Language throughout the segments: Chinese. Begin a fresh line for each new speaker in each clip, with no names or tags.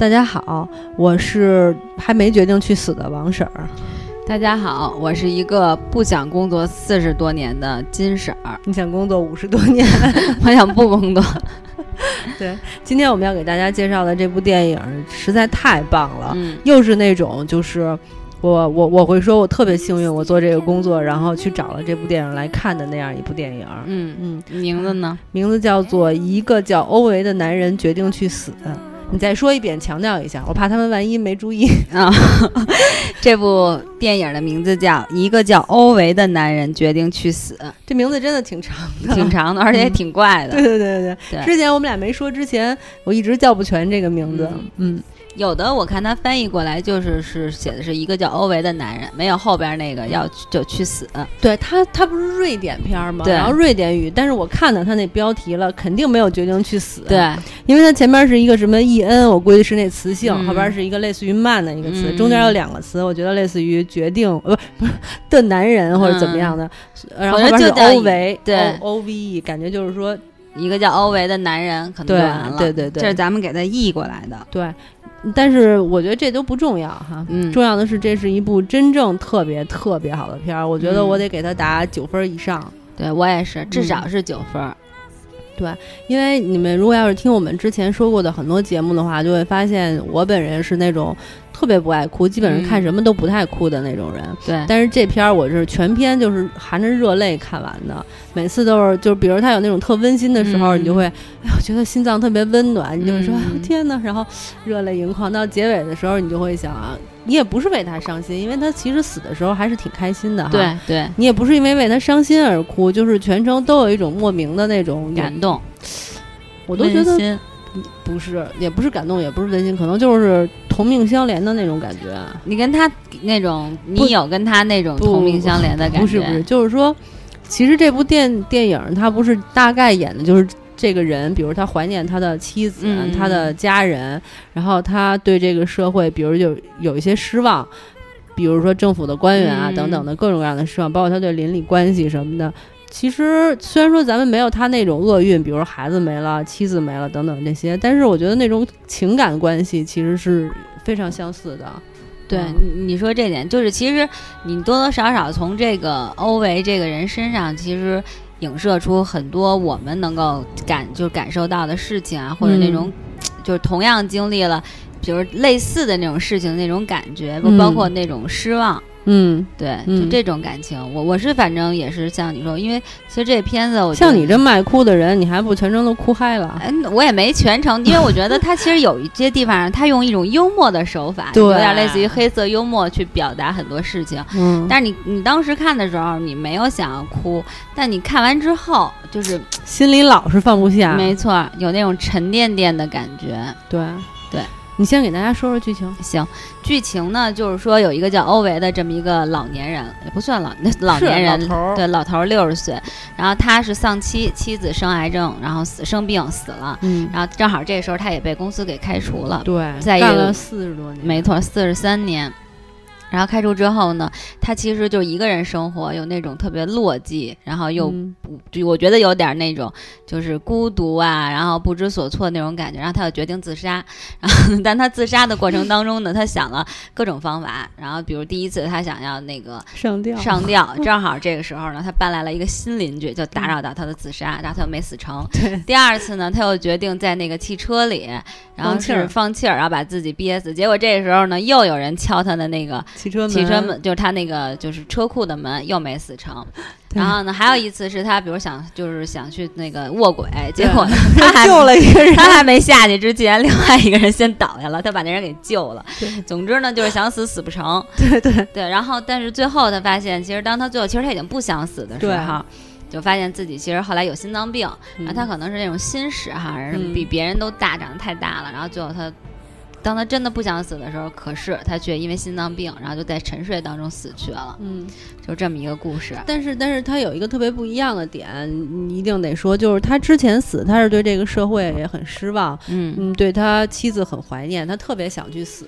大家好，我是还没决定去死的王婶儿。
大家好，我是一个不想工作四十多年的金婶儿。
你想工作五十多年，
我想不工作。
对，今天我们要给大家介绍的这部电影实在太棒了，
嗯
又是那种就是我我我会说我特别幸运，我做这个工作，然后去找了这部电影来看的那样一部电影。
嗯，
嗯，
名字呢？
名字叫做《一个叫欧维的男人决定去死》。你再说一遍，强调一下，我怕他们万一没注意。
啊，这部电影的名字叫《一个叫欧维的男人决定去死》，
这名字真的挺长的，
挺长的，而且也挺怪的。
对对对对
对
之前我们俩没说之前，我一直叫不全这个名字。嗯
有的我看他翻译过来就是是写的是一个叫欧维的男人，没有后边那个要就去死。
对他，他不是瑞典片儿吗？
对
然后瑞典语，但是我看到他那标题了，肯定没有决定去死。，
对，
因为他前面是一个什么 e n，我估计是那词性，
嗯
后边是一个类似于慢的一个词，
嗯
中间有两个词，我觉得类似于决定，呃，不是 的男人或者怎么样的，然后后边是欧维，
对
o v e，感觉就是说，
一个叫欧维的男人可能就
对
完了。
对对对
这是咱们给他译过来的。
对。但是我觉得这都不重要哈，
嗯
重要的是这是一部真正特别特别好的片儿，我觉得
嗯
我得给他打九分以上。
对我也是，至
嗯
少是九分对。
因为你们如果要是听我们之前说过的很多节目的话，就会发现我本人是那种特别不爱哭，基本上看
嗯
什么都不太哭的那种人。
对，
但是这片儿我是全篇就是含着热泪看完的，每次都是就是比如他有那种特温馨的时候，
嗯。
你就会哎呦觉得心脏特别温暖，你就会说、天哪，然后热泪盈眶。到结尾的时候，你就会想啊，你也不是为他伤心，因为他其实死的时候还是挺开心的哈。
对对，
你也不是因为为他伤心而哭，就是全程都有一种莫名的那种
感动，
我都觉得不是，也不是感动，也不是温馨，可能就是同命相连的那种感觉。
你跟他那种，你有跟他那种同命相连的感觉？
不是不是，就是说，其实这部电电影它不是大概演的就是这个人，比如他怀念他的妻子、
嗯
他的家人，然后他对这个社会，比如有有一些失望。比如说政府的官员啊、
嗯
等等的各种各样的失望，包括他对邻里关系什么的。其实虽然说咱们没有他那种厄运，比如说孩子没了、妻子没了等等这些，但是我觉得那种情感关系其实是非常相似的。
对
嗯
你你说这点，就是其实你多多少少从这个欧维这个人身上，其实影射出很多我们能够感就是感受到的事情啊，或者那种、就是同样经历了。比如类似的那种事情，那种感觉，包括那种失望，
嗯，
对，
嗯
就这种感情，我我是反正也是像你说，因为其实这片子我
像你这么爱哭的人，你还不全程都哭嗨了？
嗯，我也没全程，因为我觉得他其实有一些地方，他用一种幽默的手法，有点类似于黑色幽默去表达很多事情。
嗯，
但是你你当时看的时候，你没有想要哭，但你看完之后，就是
心里老是放不下。
没错，有那种沉甸甸的感觉。
对
对，
你先给大家说说剧情。
行，剧情呢，就是说有一个叫欧维的这么一个老年人，也不算老那老年人，
老头
对，老头儿六十岁，然后他是丧妻，妻子生癌症，然后死生病死了，
嗯，
然后正好这时候他也被公司给开除了，
对，
在一个
干了四十多年，
没错，四十三年。然后开除之后呢，他其实就一个人生活，有那种特别落寂，然后又
嗯
不，就我觉得有点那种就是孤独啊，然后不知所措那种感觉。然后他就决定自杀，然后但他自杀的过程当中呢，他想了各种方法。然后比如第一次他想要那个
上吊，
上吊，正好这个时候呢，他搬来了一个新邻居，就打扰到他的自杀，然后他又没死成。
对，
第二次呢，他又决定在那个汽车里，然后
气儿
放气儿，然后把自己憋死。结果这个时候呢，又有人敲他的那个
汽车门，
汽车门，就是他那个就是车库的门，又没死成。然后呢，还有一次是他，比如想就是想去那个卧轨，结果呢 他还
救了一个人。
他还没下去之前，另外一个人先倒下了，他把那人给救了。总之呢，就是想死死不成。
对对
对，然后但是最后他发现，其实当他最后其实他已经不想死的时候，就发现自己其实后来有心脏病，
嗯
然后他可能是那种心室哈，
嗯
比别人都大，长得太大了，然后最后他。当他真的不想死的时候，可是他却因为心脏病，然后就在沉睡当中死去了，
嗯，
就这么一个故事。
但是但是他有一个特别不一样的点，你一定得说，就是他之前死，他是对这个社会也很失望，
嗯
嗯，对他妻子很怀念，他特别想去死，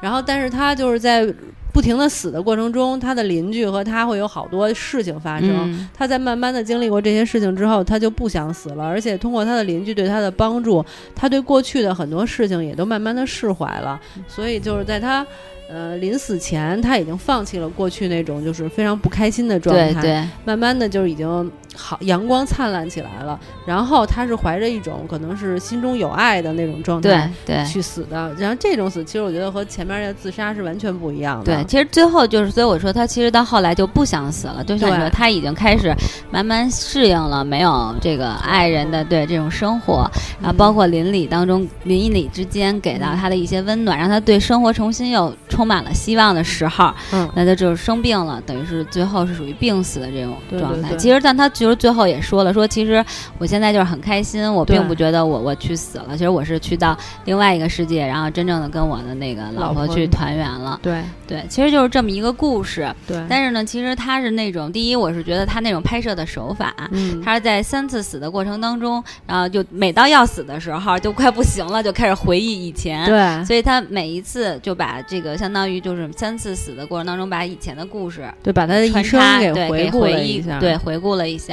然后但是他就是在不停的死的过程中，他的邻居和他会有好多事情发生。
嗯
他在慢慢的经历过这些事情之后，他就不想死了，而且通过他的邻居对他的帮助，他对过去的很多事情也都慢慢的释释怀了，所以就是在他。呃，临死前他已经放弃了过去那种就是非常不开心的状态，
对对，
慢慢的就已经好阳光灿烂起来了。然后他是怀着一种可能是心中有爱的那种状态
对对
去死的。然后这种死，其实我觉得和前面的自杀是完全不一样的。
对，其实最后就是，所以我说他其实到后来就不想死了，就像你说他已经开始慢慢适应了没有这个爱人的对这种生活，然后包括邻里当中邻里之间给到他的一些温暖，让他对生活重新又充满了希望的时候，
嗯，
那他就是生病了，等于是最后是属于病死的这种状态。
对对对
其实，但他其实最后也说了，说其实我现在就是很开心，我并不觉得我我去死了，其实我是去到另外一个世界，然后真正的跟我的那个老婆去团圆了。
对
对，其实就是这么一个故事。
对，
但是呢，其实他是那种第一，我是觉得他那种拍摄的手法。
嗯，
他是在三次死的过程当中，然后就每到要死的时候，就快不行了，就开始回忆以前。
对
所以他每一次就把这个相当于就是三次死的过程当中，把以前的故事
对，把他的一生
插对
回顾一下，
对，回顾了一下。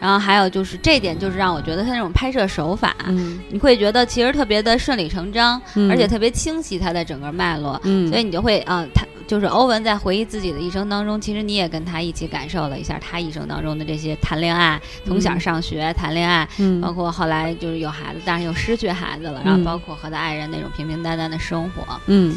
然后还有就是这点，就是让我觉得他那种拍摄手法，
嗯，
你会觉得其实特别的顺理成章，
嗯
而且特别清晰他的整个脉络。
嗯，
所以你就会啊，他就是欧文在回忆自己的一生当中，其实你也跟他一起感受了一下他一生当中的这些谈恋爱，从小上学谈恋爱，
嗯，
包括后来就是有孩子，但是又失去孩子了，然后
嗯
包括和他爱人那种平平淡淡的生活，
嗯，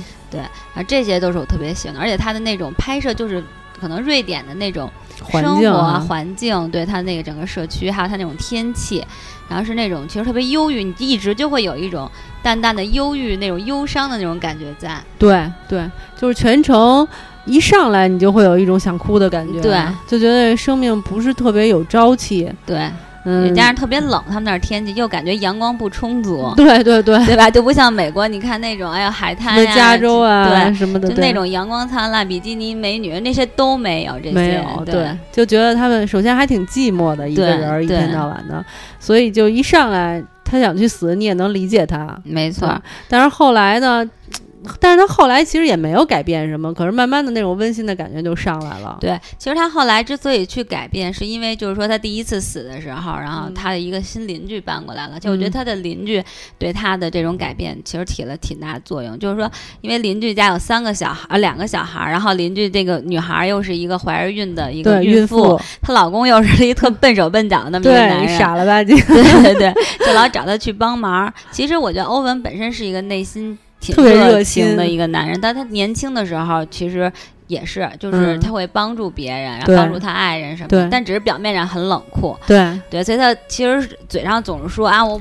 啊，这些都是我特别喜欢的，而且他的那种拍摄就是。可能瑞典的那种
环
生活
境啊。
环境，对它那个整个社区，还有它那种天气，然后是那种其实特别忧郁，你一直就会有一种淡淡的忧郁、那种忧伤的那种感觉在。
对对，就是全程一上来你就会有一种想哭的感觉，
对，
就觉得生命不是特别有朝气，
对，
嗯，
加上特别冷，他们那儿天气又感觉阳光不充足，
对对对，
对吧？就不像美国，你看那种哎呀海滩呀、
加州啊
对，
什么的，
就那种阳光灿烂、比基尼美女那些都没有，这些
没有，
对
就觉得他们首先还挺寂寞的一个人儿，一天到晚的，所以就一上来他想去死，你也能理解他，
没错，
但是后来呢？但是他后来其实也没有改变什么，可是慢慢的那种温馨的感觉就上来了。
对，其实他后来之所以去改变，是因为就是说他第一次死的时候，然后
嗯
他的一个新邻居搬过来了。就我觉得
嗯
他的邻居对他的这种改变，其实起了挺大作用。就是说，因为邻居家有三个小孩，呃，两个小孩，然后邻居这个女孩又是一个怀着孕的一个，
孕
妇，她老公又是一个特笨手笨脚的那么一个男
对，
人，
傻了吧唧，
对对对，就老找他去帮忙。其实我觉得欧文本身是一个内心挺
热心
情的一个男人，但他年轻的时候其实也是，就是
嗯。
他会帮助别人，然后帮助他爱人什么的，但只是表面上很冷酷。
对，
对，所以他其实嘴上总是说啊，我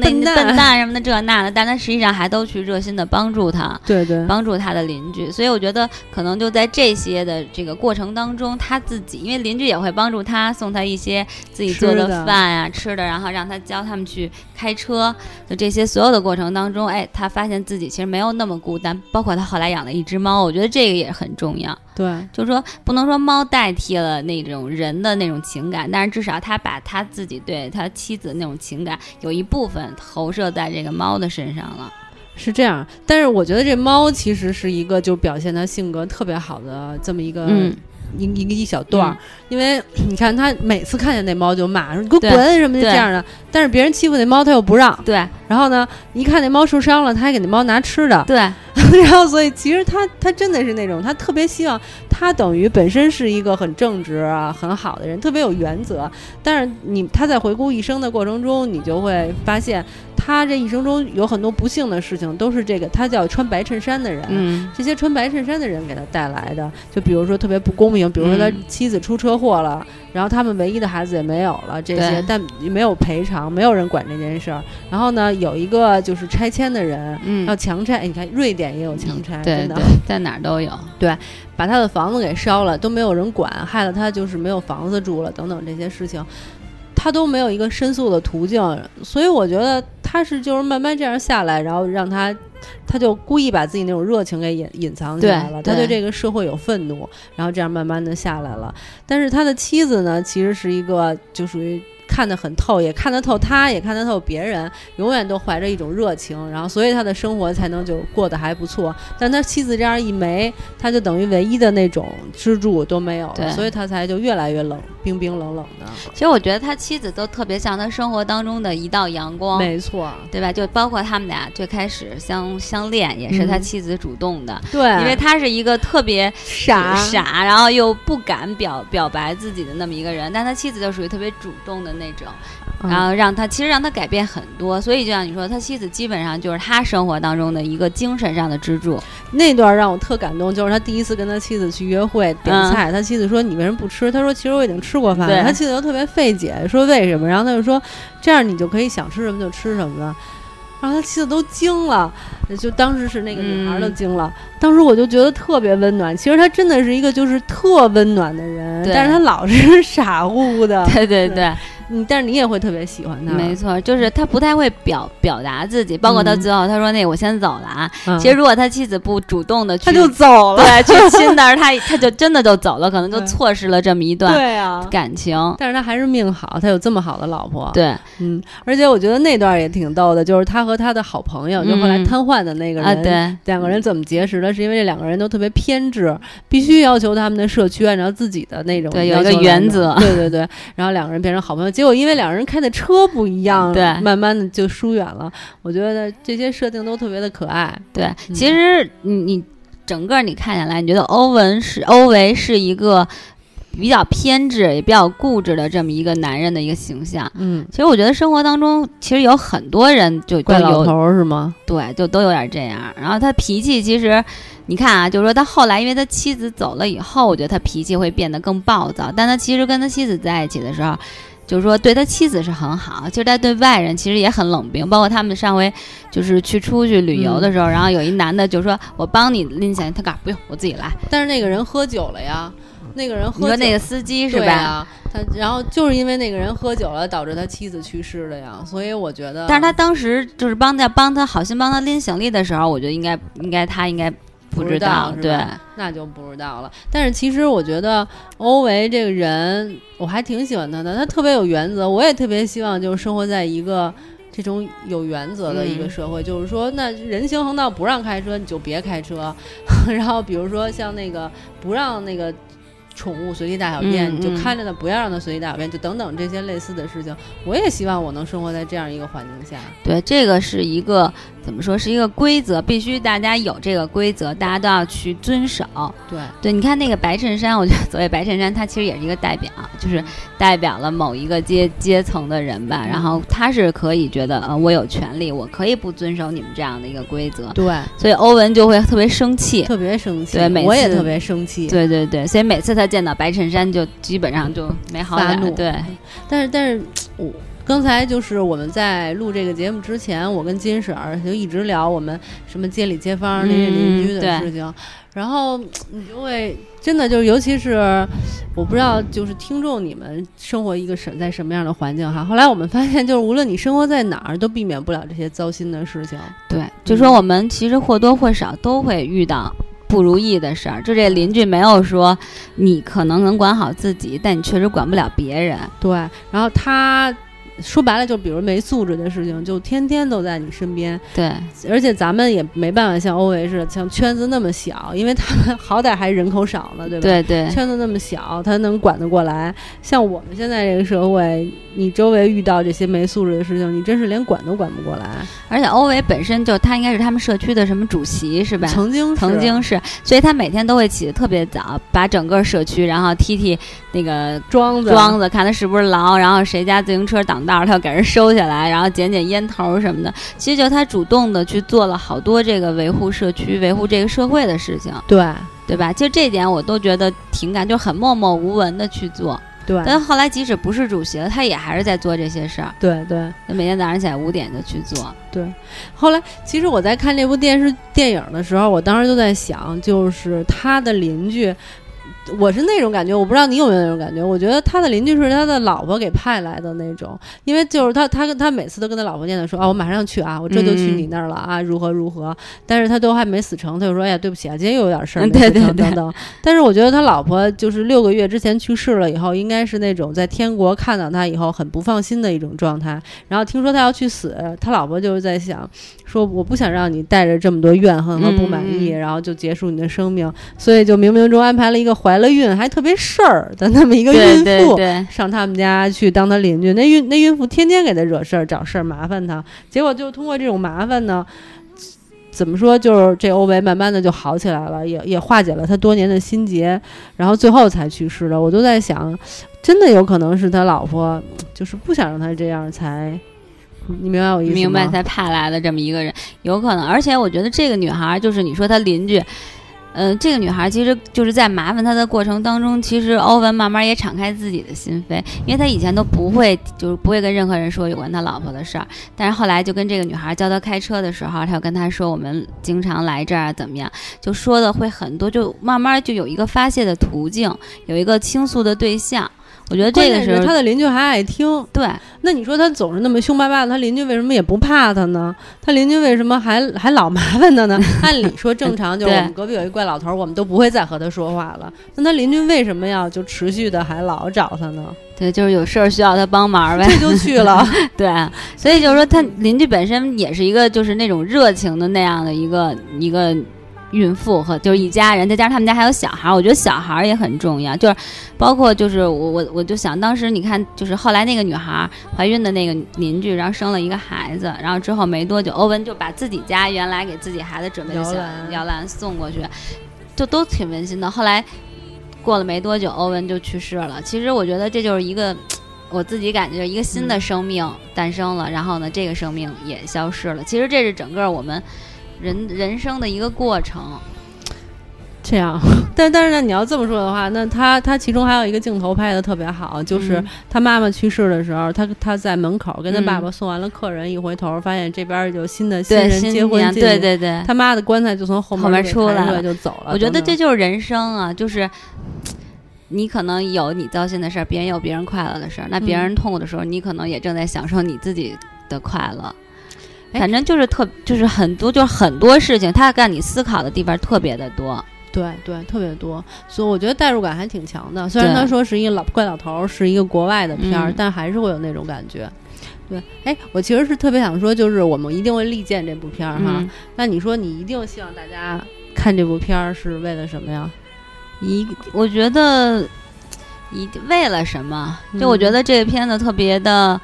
笨蛋。
笨蛋什么的这那的，但他实际上还都去热心的帮助他。
对对，
帮助他的邻居，所以我觉得可能就在这些的这个过程当中，他自己因为邻居也会帮助他，送他一些自己做
的
饭啊、吃的，然后让他教他们去开车就这些所有的过程当中，哎，他发现自己其实没有那么孤单，包括他后来养了一只猫，我觉得这个也很重要。
对
就是说，不能说猫代替了那种人的那种情感，但是至少他把他自己对他妻子那种情感有一部分投射在这个猫的身上了。
是这样。但是我觉得这猫其实是一个就表现他性格特别好的这么一个。
嗯
一一个一小段儿，
嗯。
因为你看他每次看见那猫就骂说你给我滚什么的这样的，但是别人欺负那猫他又不让，
对
然后呢，一看那猫受伤了，他还给那猫拿吃的，
对。
然后所以其实他他真的是那种他特别希望他等于本身是一个很正直啊很好的人，特别有原则，但是你他在回顾一生的过程中，你就会发现他这一生中有很多不幸的事情都是这个他叫穿白衬衫的人，
嗯
这些穿白衬衫的人给他带来的，就比如说特别不公平，比如说他
嗯
妻子出车祸了，然后他们唯一的孩子也没有了，这些但没有赔偿，没有人管这件事儿。然后呢，有一个就是拆迁的人
嗯
要，强拆，哎你看瑞典也有强拆，的，
在哪儿都有。
对把他的房子给烧了，都没有人管，害得他就是没有房子住了，等等这些事情。他都没有一个申诉的途径，所以我觉得他是就是慢慢这样下来，然后让他，他就故意把自己那种热情给隐隐藏起来了。他对这个社会有愤怒，然后这样慢慢的下来了。但是他的妻子呢，其实是一个就属于看得很透，也看得透他，也看得透别人，永远都怀着一种热情，然后所以他的生活才能就过得还不错。但他妻子这样一没，他就等于唯一的那种支柱都没有了，
对
所以他才就越来越冷冰冰冷冷的。
其实我觉得他妻子都特别像他生活当中的一道阳光，
没错，
对吧？就包括他们俩最开始相相恋，也是他妻子主动的，
对，
因为他是一个特别
傻
傻，然后又不敢表表白自己的那么一个人，但他妻子就属于特别主动的那种。然后让他其实让他改变很多，所以就像你说，他妻子基本上就是他生活当中的一个精神上的支柱。
那段让我特感动，就是他第一次跟他妻子去约会点菜，他妻子说：“你为什么不吃？”他说：“其实我已经吃过饭了。”他妻子就特别费解，说：“为什么？”然后他就说：“这样你就可以想吃什么就吃什么了。”然后他妻子都惊了，就当时是那个女孩都惊了。当时我就觉得特别温暖。其实他真的是一个就是特温暖的人，但是他老是 傻乎乎的。
对对对。
嗯，但是你也会特别喜欢他，
没错，就是他不太会表表达自己，包括到最后他说那我先走了啊。其实如果他妻子不主动的去，
他就走了，
对，去亲但是他他就真的就走了，可能就错失了这么一段
对啊
感情。
但是他还是命好，他有这么好的老婆。
对，
嗯，而且我觉得那段也挺逗的，就是他和他的好朋友，就后来瘫痪的那个人，
对，
两个人怎么结识的？是因为这两个人都特别偏执，必须要求他们的社区按照自己的那种
对有一个原则，
对对对，然后两个人变成好朋友，结果因为两个人开。的车不一样，
对，
慢慢的就疏远了。我觉得这些设定都特别的可爱。
对，其实你你整个你看下来，你觉得欧文是欧维是一个比较偏执也比较固执的这么一个男人的一个形象。
嗯，
其实我觉得生活当中其实有很多人就
怪老头是吗？
对，就都有点这样。然后他脾气其实你看啊，就是说他后来因为他妻子走了以后，我觉得他脾气会变得更暴躁。但他其实跟他妻子在一起的时候。就是说，对他妻子是很好，其实他对外人其实也很冷冰。包括他们上回就是去出去旅游的时候，然后有一男的就说：“我帮你拎起来。”他干不用，我自己来。
但是那个人喝酒了呀，那个人喝。
你说那个司机是吧？
他然后就是因为那个人喝酒了，导致他妻子去世了呀。所以我觉得，
但是他当时就是帮他帮他好心帮他拎行李的时候，我觉得应该应该他应该。
不
知道，对，
那就不知道了。但是其实我觉得欧维这个人，我还挺喜欢他的。他特别有原则，我也特别希望就是生活在一个这种有原则的一个社会。就是说，那人行横道不让开车，你就别开车。然后比如说像那个不让那个。宠物随地大小便，你就看着它，不要让它随地大小便，就等等这些类似的事情。我也希望我能生活在这样一个环境下。
对，这个是一个怎么说？是一个规则，必须大家有这个规则，大家都要去遵守。
对，
对，你看那个白衬衫，我觉得所谓白衬衫，它其实也是一个代表，就是代表了某一个阶阶层的人吧。然后他是可以觉得，呃，我有权利，我可以不遵守你们这样的一个规则。
对，
所以欧文就会特别生气，
特别生气。
对，
我也特别生气。
对对对，所以每次他。见到白衬衫就基本上就没好脸，对。
但是但是我刚才就是我们在录这个节目之前，我跟金婶儿就一直聊我们什么街里街坊、邻里邻居的事情，然后你就会真的就是，尤其是我不知道就是听众你们生活一个什在什么样的环境哈。后来我们发现，就是无论你生活在哪儿，都避免不了这些糟心的事情。
对，就说我们其实或多或少都会遇到。不如意的事儿，就这邻居没有说你可能能管好自己，但你确实管不了别人。
对，然后他。说白了，就比如没素质的事情，就天天都在你身边。
对，
而且咱们也没办法像欧维似的，像圈子那么小，因为他们好歹还人口少呢，对吧？
对对。
圈子那么小，他能管得过来。像我们现在这个社会，你周围遇到这些没素质的事情，你真是连管都管不过来。
而且欧维本身就他应该是他们社区的什么主席是吧？
曾经
曾经是，所以他每天都会起得特别早，把整个社区然后踢踢那个
桩子
桩子，看他是不是牢，然后谁家自行车挡。道他要给人收下来，然后捡捡烟头什么的。其实就他主动的去做了好多这个维护社区、维护这个社会的事情，
对
对吧？其实这点我都觉得挺感，就很默默无闻的去做。
对。
但后来即使不是主席了，他也还是在做这些事儿。
对对。
他每天早上起来五点就去做。
对。后来其实我在看这部电视电影的时候，我当时就在想，就是他的邻居。我是那种感觉，我不知道你有没有那种感觉。我觉得他的邻居是他的老婆给派来的那种，因为就是他，他跟他每次都跟他老婆念叨说：“啊，我马上去啊，我这就去你那儿了啊，如何如何。”但是他都还没死成，他就说：“哎呀，对不起啊，今天又有点事儿，
对对对，
等等。”但是我觉得他老婆就是六个月之前去世了以后，应该是那种在天国看到他以后很不放心的一种状态。然后听说他要去死，他老婆就是在想说：“我不想让你带着这么多怨恨和不满意，然后就结束你的生命。”所以就冥冥中安排了一个。怀了孕还特别事儿的那么一个孕妇，上他们家去当他邻居。那孕那孕妇天天给他惹事儿、找事儿、麻烦他，结果就通过这种麻烦呢。怎么说？就是这欧维慢慢的就好起来了，也也化解了他多年的心结，然后最后才去世的。我都在想，真的有可能是他老婆，就是不想让他这样才，你明白我意思吗？
明白才派来的这么一个人，有可能。而且我觉得这个女孩，就是你说她邻居，嗯、这个女孩其实就是在麻烦他的过程当中，其实欧文慢慢也敞开自己的心扉，因为他以前都不会，就是不会跟任何人说有关他老婆的事儿。但是后来就跟这个女孩教他开车的时候，他就跟她说我们经常来这儿怎么样，就说的会很多，就慢慢就有一个发泄的途径，有一个倾诉的对象。我觉得这个时候
他的邻居还爱听。
对。
那你说他总是那么凶巴巴的，他邻居为什么也不怕他呢？他邻居为什么还还老麻烦他呢？按理说正常，就是我们隔壁有一怪老头儿，我们都不会再和他说话了。那他邻居为什么要就持续的还老找他呢？
对，就是有事儿需要他帮忙呗，
这就去了。
对，所以就是说，他邻居本身也是一个就是那种热情的那样的一个一个孕妇和就是一家人，再加上他们家还有小孩儿，我觉得小孩儿也很重要。就是包括就是我我我就想，当时你看，就是后来那个女孩儿怀孕的那个邻居，然后生了一个孩子，然后之后没多久，欧文就把自己家原来给自己孩子准备的小
摇篮
摇篮送过去，就都挺温馨的。后来过了没多久，欧文就去世了。其实我觉得这就是一个。我自己感觉一个新的生命诞生了，然后呢，这个生命也消失了。其实这是整个我们人人生的一个过程。
这样，但但是呢，你要这么说的话，那他他其中还有一个镜头拍的特别好，就是
嗯
他妈妈去世的时候，他他在门口跟他爸
嗯
爸送完了客人，一回头发现这边有新的新，人
新
结婚进
对对对，
他妈的棺材就从后
后面出来
就走了。
我觉得这就是人生啊，就是你可能有你糟心的事儿，别人有别人快乐的事儿，那别
嗯
人痛苦的时候，你可能也正在享受你自己的快乐。
哎
反正就是特，就是很多，就是很多事情，它让你思考的地方特别的多。
对对特别多，所以我觉得代入感还挺强的。虽然他说是一个老怪老头儿，是一个国外的片儿，
嗯
但还是会有那种感觉。对，哎，我其实是特别想说，就是我们一定会力荐这部片儿哈。
嗯，
那你说你一定希望大家看这部片儿是为了什么呀？
一，我觉得一为了什么？就我
嗯
觉得这个片子特别的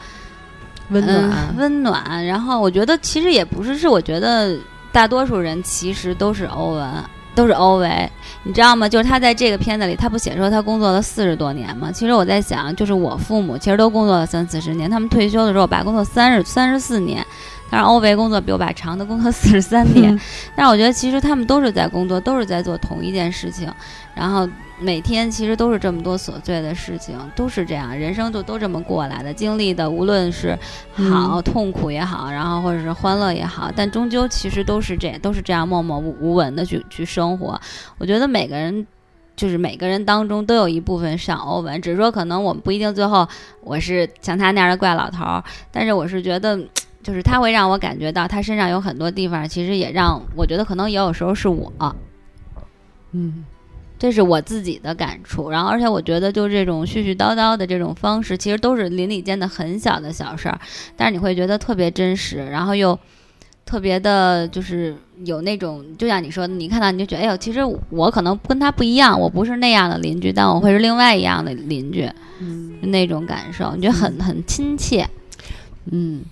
温暖。
嗯温暖。然后我觉得其实也不是，是我觉得大多数人其实都是欧文，都是欧维，你知道吗？就是他在这个片子里，他不写说他工作了四十多年吗？其实我在想，就是我父母其实都工作了三四十年，他们退休的时候，我爸工作三十三十四年。但是欧维工作比我爸长，的工作四十三年。但是我觉得其实他们都是在工作，都是在做同一件事情，然后每天其实都是这么多琐碎的事情，都是这样，人生就都这么过来的，经历的无论是好、痛苦也好，然后或者是欢乐也好，但终究其实都是这都是这样默默无无闻的去去生活。我觉得每个人。就是每个人当中都有一部分像欧文，只是说可能我们不一定最后我是像他那样的怪老头儿，但是我是觉得，就是他会让我感觉到他身上有很多地方，其实也让我觉得可能也有时候是我，
嗯，
这是我自己的感触。然后，而且我觉得就这种絮絮叨叨的这种方式，其实都是邻里间的很小的小事儿，但是你会觉得特别真实，然后又特别的，就是有那种，就像你说的，你看到你就觉得，哎呦，其实我可能跟他不一样，我不是那样的邻居，但我会是另外一样的邻居，
嗯
那种感受，你觉得很很亲切。
嗯，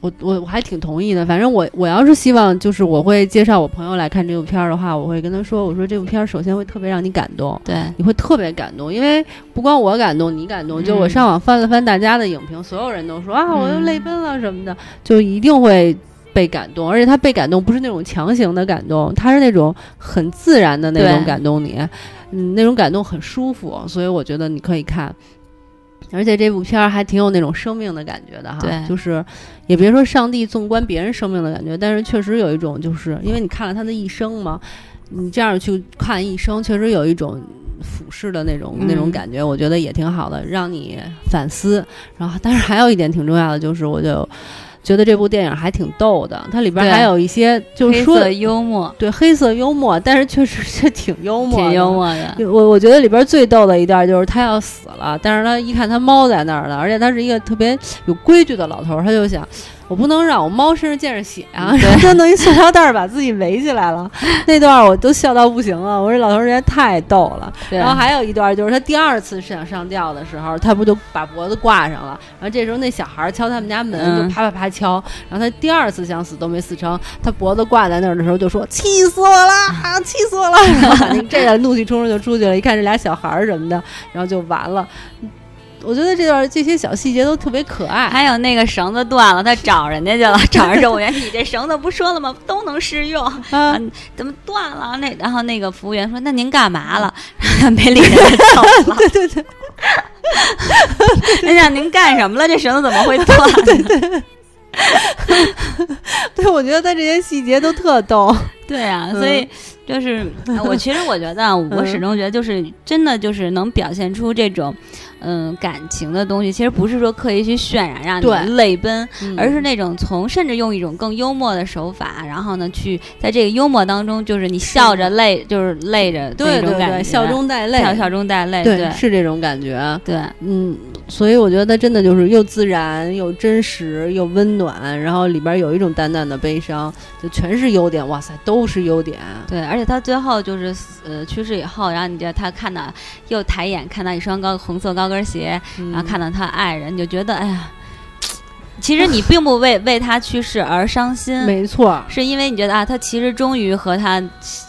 我我我还挺同意的。反正我我要是希望，就是我会介绍我朋友来看这部片儿的话，我会跟他说，我说这部片儿首先会特别让你感动。
对，
你会特别感动，因为不光我感动，你感动。就我
嗯
上网翻了翻大家的影评，所有人都说啊，我又
嗯
泪奔了什么的，就一定会被感动。而且他被感动不是那种强行的感动，他是那种很自然的那种感动你，嗯，那种感动很舒服，所以我觉得你可以看。而且这部片儿还挺有那种生命的感觉的哈，
对
就是也别说上帝纵观别人生命的感觉，但是确实有一种，就是因为你看了他的一生嘛，你这样去看一生，确实有一种俯视的那种、那种
嗯
感觉，我觉得也挺好的，让你反思。然后，但是还有一点挺重要的，就是我就觉得这部电影还挺逗的，它里边
对。
还有一些就是说
黑色幽默，
对黑色幽默，但是确实是挺幽默的，
挺幽默的。
我我觉得里边最逗的一段就是他要死了，但是他一看他猫在那儿呢，而且他是一个特别有规矩的老头儿，他就想，我不能让我猫身上溅着血啊，
对
然后他弄一塑料袋儿把自己围起来了，那段儿我都笑到不行了。我说老头儿实在太逗了。然后还有一段就是他第二次想上吊的时候，他不就把脖子挂上了，然后这时候那小孩儿敲他们家门，
嗯
就啪啪啪敲，然后他第二次想死都没死成，他脖子挂在那儿的时候就说气死我了啊，气死我了，然后这个怒气冲冲就出去了，一看这俩小孩儿什么的，然后就完了。我觉得这段这些小细节都特别可爱，
还有那个绳子断了，他找人家去了，找人售务员，你这绳子不说了吗？都能试用，
啊
啊，怎么断了？那然后那个服务员说：“那您干嘛了？” 没理人家走了。对 对对，人家您干什么了？这绳子怎么会断对？
对，对我觉得他这些细节都特逗。
对啊，所以就是呃我其实我觉得啊，我始终觉得就是真的就是能表现出这种嗯感情的东西，其实不是说刻意去渲染让你泪奔，
嗯
而是那种从甚至用一种更幽默的手法，然后呢去在这个幽默当中，就是你笑着泪，就是泪着
对对对，
那种感觉，
笑中带泪，
笑笑中带泪，
对，
对
是这种感觉。
对
嗯，所以我觉得他真的就是又自然又真实又温暖，然后里边有一种淡淡的悲伤，就全是优点。哇塞，都是优点。
对，而且他最后就是呃去世以后，然后你觉得他看到又抬眼看到一双高红色高跟鞋，
嗯。
然后看到他爱人，你就觉得哎呀，其实你并不为为他去世而伤心，
没错，
是因为你觉得啊，他其实终于和他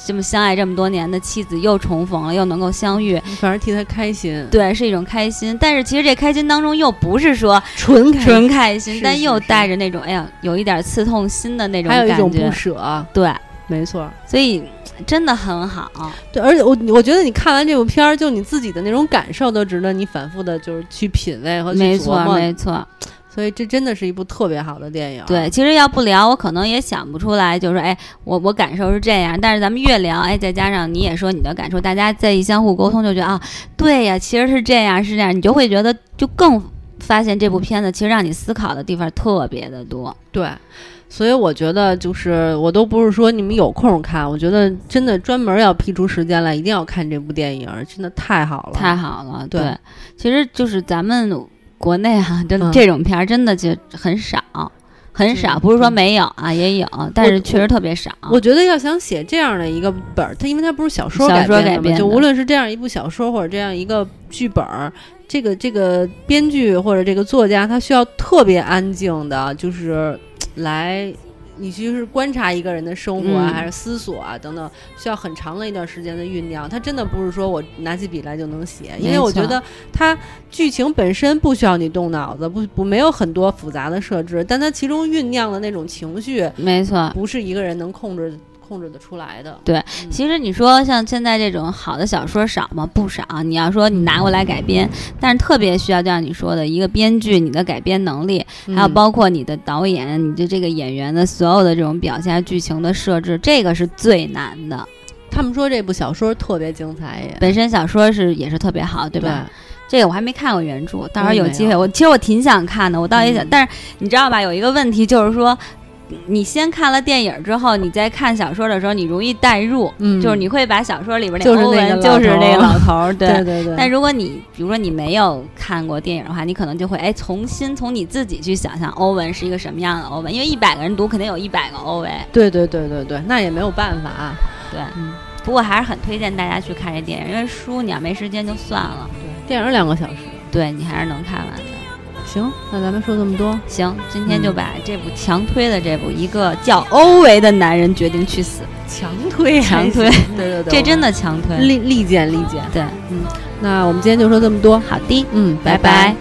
这么相爱这么多年的妻子又重逢了，又能够相遇，
反而替他开心，
对，是一种开心。但是其实这开心当中又不是说
纯开心，
纯开心，但又带着那种哎呀，有一点刺痛心的那种
还有一种不。舍。
对，
没错，
所以真的很好。
对，而且我我觉得你看完这部片儿，就你自己的那种感受都值得你反复的，就是去品味和去
没错。没错。
所以这真的是一部特别好的电影。
对，其实要不聊，我可能也想不出来，就是哎，我我感受是这样。但是咱们越聊，哎，再加上你也说你的感受，大家在一相互沟通，就觉得啊，对呀，其实是这样，是这样，你就会觉得就更发现这部片子其实让你思考的地方特别的多。
对，所以我觉得就是我都不是说你们有空看，我觉得真的专门要辟出时间来，一定要看这部电影，真的太好了，
太好了，
对。
对，其实就是咱们国内啊，真的
嗯
这种片儿真的就很少，很少，不是说没有啊，也有，但是确实特别少。
我觉得要想写这样的一个本儿，它因为它不是小说改编的嘛，
改编的。
就无论是这样一部小说或者这样一个剧本儿，这个这个编剧或者这个作家，他需要特别安静的，就是来。你去是观察一个人的生活啊，
嗯
还是思索啊等等，需要很长的一段时间的酝酿。它真的不是说我拿起笔来就能写，因为我觉得它剧情本身不需要你动脑子，不不没有很多复杂的设置，但它其中酝酿的那种情绪，
没错，
不是一个人能控制控制得出来的。
对
嗯
其实你说像现在这种好的小说少吗？不少。你要说你拿过来改编，但是特别需要就像你说的一个编剧，你的改编能力，还有
嗯
包括你的导演，你的这个演员的所有的这种表现、剧情的设置，这个是最难的。
他们说这部小说特别精彩也，
本身小说是也是特别好，对
对
吧？这个我还没看过原著，到时候有机会，我其实我挺想看的，我倒也想，
嗯
但是你知道吧，有一个问题就是说。你先看了电影之后，你再看小说的时候，你容易代入，
嗯。
就是你会把小说里边
那个老
文就是那个老头儿，对。
对对对，
但如果你比如说你没有看过电影的话，你可能就会哎重新从你自己去想象欧文是一个什么样的欧文，因为一百个人读肯定有一百个欧文，
对对对对对，那也没有办法啊。
对。
嗯，
不过还是很推荐大家去看这电影，因为书你要没时间就算了，对。
电影两个小时，
对你还是能看完的。
行，那咱们说这么多，
行，今天就
嗯
把这部强推的这部《一个叫欧维的男人决定去死
强推
强推
对对》，对，
这真的强推。
利利剑利剑。
对，嗯
那我们今天就说这么多，
好的，
嗯，
拜
拜
拜